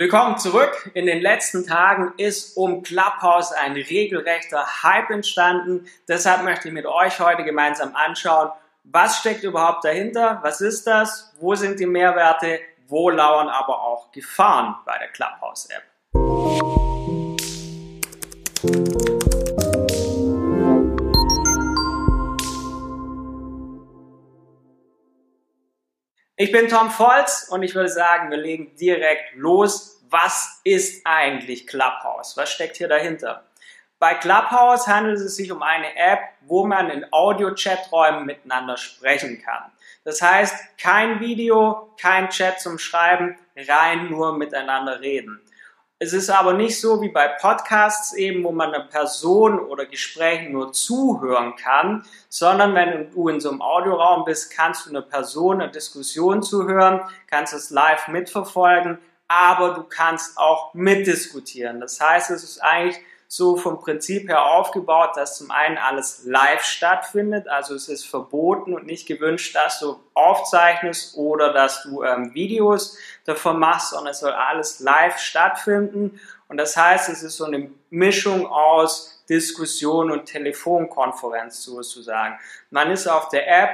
Willkommen zurück. In den letzten Tagen ist um Clubhouse ein regelrechter Hype entstanden. Deshalb möchte ich mit euch heute gemeinsam anschauen, was steckt überhaupt dahinter, was ist das, wo sind die Mehrwerte, wo lauern aber auch Gefahren bei der Clubhouse-App. Ich bin Tom Volz und ich würde sagen, wir legen direkt los. Was ist eigentlich Clubhouse? Was steckt hier dahinter? Bei Clubhouse handelt es sich um eine App, wo man in Audio-Chaträumen miteinander sprechen kann. Das heißt, kein Video, kein Chat zum Schreiben, rein nur miteinander reden. Es ist aber nicht so wie bei Podcasts eben, wo man einer Person oder Gesprächen nur zuhören kann, sondern wenn du in so einem Audioraum bist, kannst du einer Person eine Diskussion zuhören, kannst es live mitverfolgen, aber du kannst auch mitdiskutieren. Das heißt, es ist eigentlich so vom Prinzip her aufgebaut, dass zum einen alles live stattfindet, also es ist verboten und nicht gewünscht, dass du aufzeichnest oder dass du ähm, Videos davon machst, sondern es soll alles live stattfinden und das heißt, es ist so eine Mischung aus Diskussion und Telefonkonferenz sozusagen. Man ist auf der App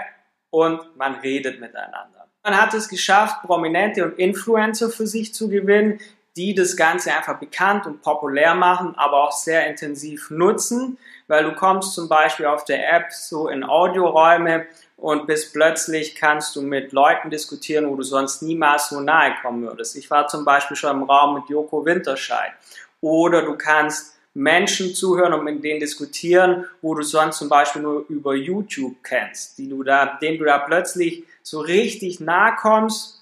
und man redet miteinander. Man hat es geschafft, Prominente und Influencer für sich zu gewinnen, die das Ganze einfach bekannt und populär machen, aber auch sehr intensiv nutzen, weil du kommst zum Beispiel auf der App so in Audioräume und bis plötzlich kannst du mit Leuten diskutieren, wo du sonst niemals so nahe kommen würdest. Ich war zum Beispiel schon im Raum mit Joko Winterscheid. Oder du kannst Menschen zuhören und mit denen diskutieren, wo du sonst zum Beispiel nur über YouTube kennst, die du da, denen du da plötzlich so richtig nahe kommst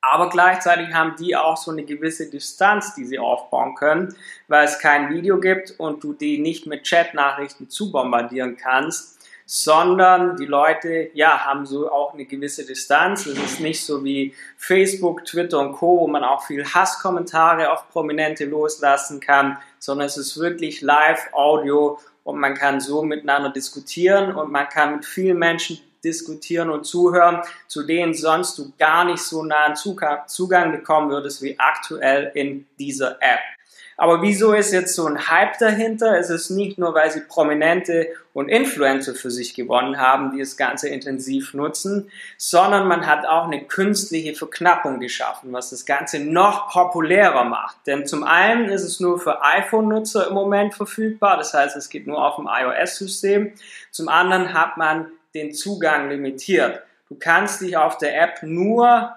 aber gleichzeitig haben die auch so eine gewisse Distanz, die sie aufbauen können, weil es kein Video gibt und du die nicht mit Chat-Nachrichten zubombardieren kannst, sondern die Leute, ja, haben so auch eine gewisse Distanz. Es ist nicht so wie Facebook, Twitter und Co., wo man auch viel Hasskommentare auf Prominente loslassen kann, sondern es ist wirklich Live-Audio und man kann so miteinander diskutieren und man kann mit vielen Menschen diskutieren und zuhören, zu denen sonst du gar nicht so nahen Zugang bekommen würdest wie aktuell in dieser App. Aber wieso ist jetzt so ein Hype dahinter? Es ist nicht nur, weil sie Prominente und Influencer für sich gewonnen haben, die das Ganze intensiv nutzen, sondern man hat auch eine künstliche Verknappung geschaffen, was das Ganze noch populärer macht. Denn zum einen ist es nur für iPhone-Nutzer im Moment verfügbar, das heißt, es geht nur auf dem iOS-System. Zum anderen hat man den Zugang limitiert. Du kannst dich auf der App nur,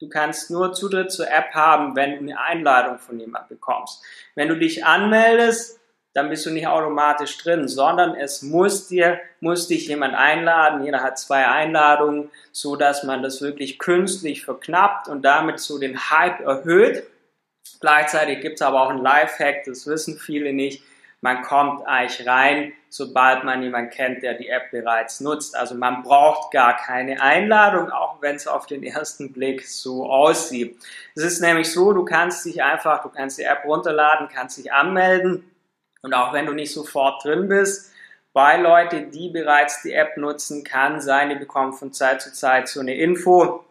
du kannst nur Zutritt zur App haben, wenn du eine Einladung von jemandem bekommst. Wenn du dich anmeldest, dann bist du nicht automatisch drin, sondern es muss dir, muss dich jemand einladen. Jeder hat zwei Einladungen, so dass man das wirklich künstlich verknappt und damit so den Hype erhöht. Gleichzeitig gibt es aber auch einen Lifehack, das wissen viele nicht man kommt eigentlich rein, sobald man jemanden kennt, der die App bereits nutzt. Also man braucht gar keine Einladung, auch wenn es auf den ersten Blick so aussieht. Es ist nämlich so, du kannst dich einfach, du kannst die App runterladen, kannst dich anmelden und auch wenn du nicht sofort drin bist, bei Leute, die bereits die App nutzen, kann sein, die bekommen von Zeit zu Zeit so eine Info,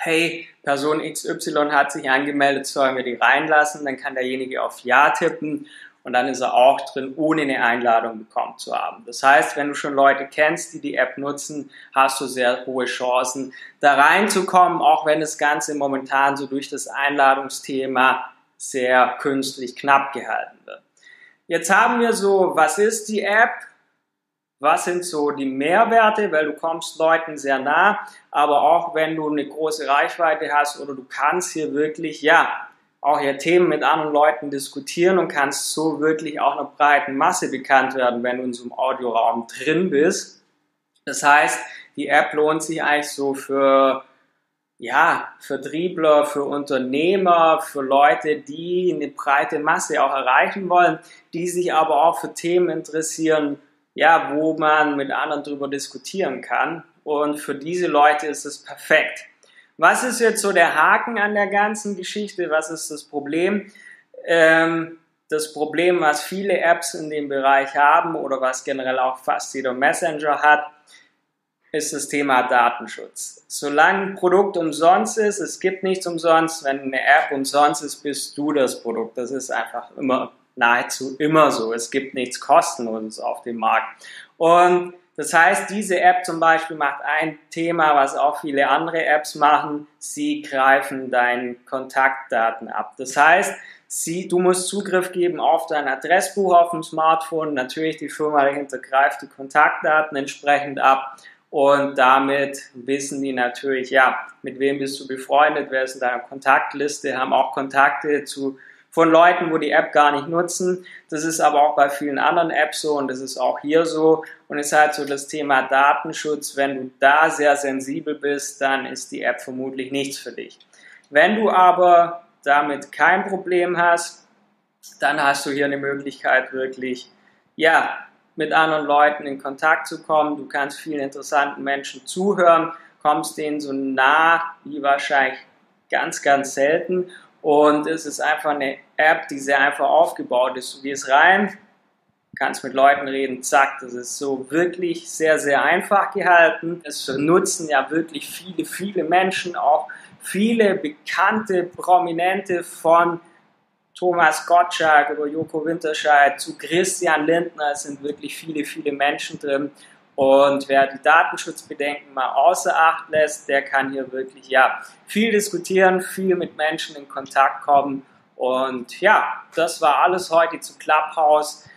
hey, Person XY hat sich angemeldet, sollen wir die reinlassen? Dann kann derjenige auf Ja tippen und dann ist er auch drin, ohne eine Einladung bekommen zu haben. Das heißt, wenn du schon Leute kennst, die die App nutzen, hast du sehr hohe Chancen, da reinzukommen, auch wenn das Ganze momentan so durch das Einladungsthema sehr künstlich knapp gehalten wird. Jetzt haben wir so, was ist die App? Was sind so die Mehrwerte? Weil du kommst Leuten sehr nah, aber auch wenn du eine große Reichweite hast oder du kannst hier wirklich, ja, auch hier Themen mit anderen Leuten diskutieren und kannst so wirklich auch einer breiten Masse bekannt werden, wenn du in so einem Audioraum drin bist. Das heißt, die App lohnt sich eigentlich so für ja, Vertriebler, für Unternehmer, für Leute, die eine breite Masse auch erreichen wollen, die sich aber auch für Themen interessieren, ja, wo man mit anderen darüber diskutieren kann. Und für diese Leute ist es perfekt. Was ist jetzt so der Haken an der ganzen Geschichte? Was ist das Problem? Ähm, das Problem, was viele Apps in dem Bereich haben oder was generell auch fast jeder Messenger hat, ist das Thema Datenschutz. Solange ein Produkt umsonst ist, es gibt nichts umsonst, wenn eine App umsonst ist, bist du das Produkt. Das ist einfach immer, nahezu immer so. Es gibt nichts kostenloses auf dem Markt. Und das heißt, diese App zum Beispiel macht ein Thema, was auch viele andere Apps machen. Sie greifen deine Kontaktdaten ab. Das heißt, sie, du musst Zugriff geben auf dein Adressbuch auf dem Smartphone. Natürlich, die Firma dahinter greift die Kontaktdaten entsprechend ab und damit wissen die natürlich, ja, mit wem bist du befreundet, wer ist in deiner Kontaktliste, haben auch Kontakte zu, von Leuten, wo die App gar nicht nutzen. Das ist aber auch bei vielen anderen Apps so und das ist auch hier so. Und es ist halt so das Thema Datenschutz. Wenn du da sehr sensibel bist, dann ist die App vermutlich nichts für dich. Wenn du aber damit kein Problem hast, dann hast du hier eine Möglichkeit wirklich, ja, mit anderen Leuten in Kontakt zu kommen. Du kannst vielen interessanten Menschen zuhören, kommst denen so nah wie wahrscheinlich ganz, ganz selten. Und es ist einfach eine App, die sehr einfach aufgebaut ist. Du gehst rein, kannst mit Leuten reden, zack, das ist so wirklich sehr, sehr einfach gehalten. Es nutzen ja wirklich viele, viele Menschen, auch viele bekannte Prominente von Thomas Gottschalk über Joko Winterscheid zu Christian Lindner. Es sind wirklich viele, viele Menschen drin. Und wer die Datenschutzbedenken mal außer Acht lässt, der kann hier wirklich ja viel diskutieren, viel mit Menschen in Kontakt kommen. Und ja, das war alles heute zu Clubhouse.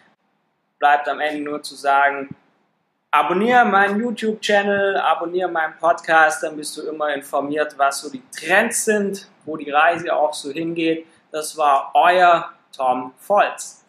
Bleibt am Ende nur zu sagen, abonniere meinen YouTube-Channel, abonniere meinen Podcast, dann bist du immer informiert, was so die Trends sind, wo die Reise auch so hingeht. Das war euer Tom Volz.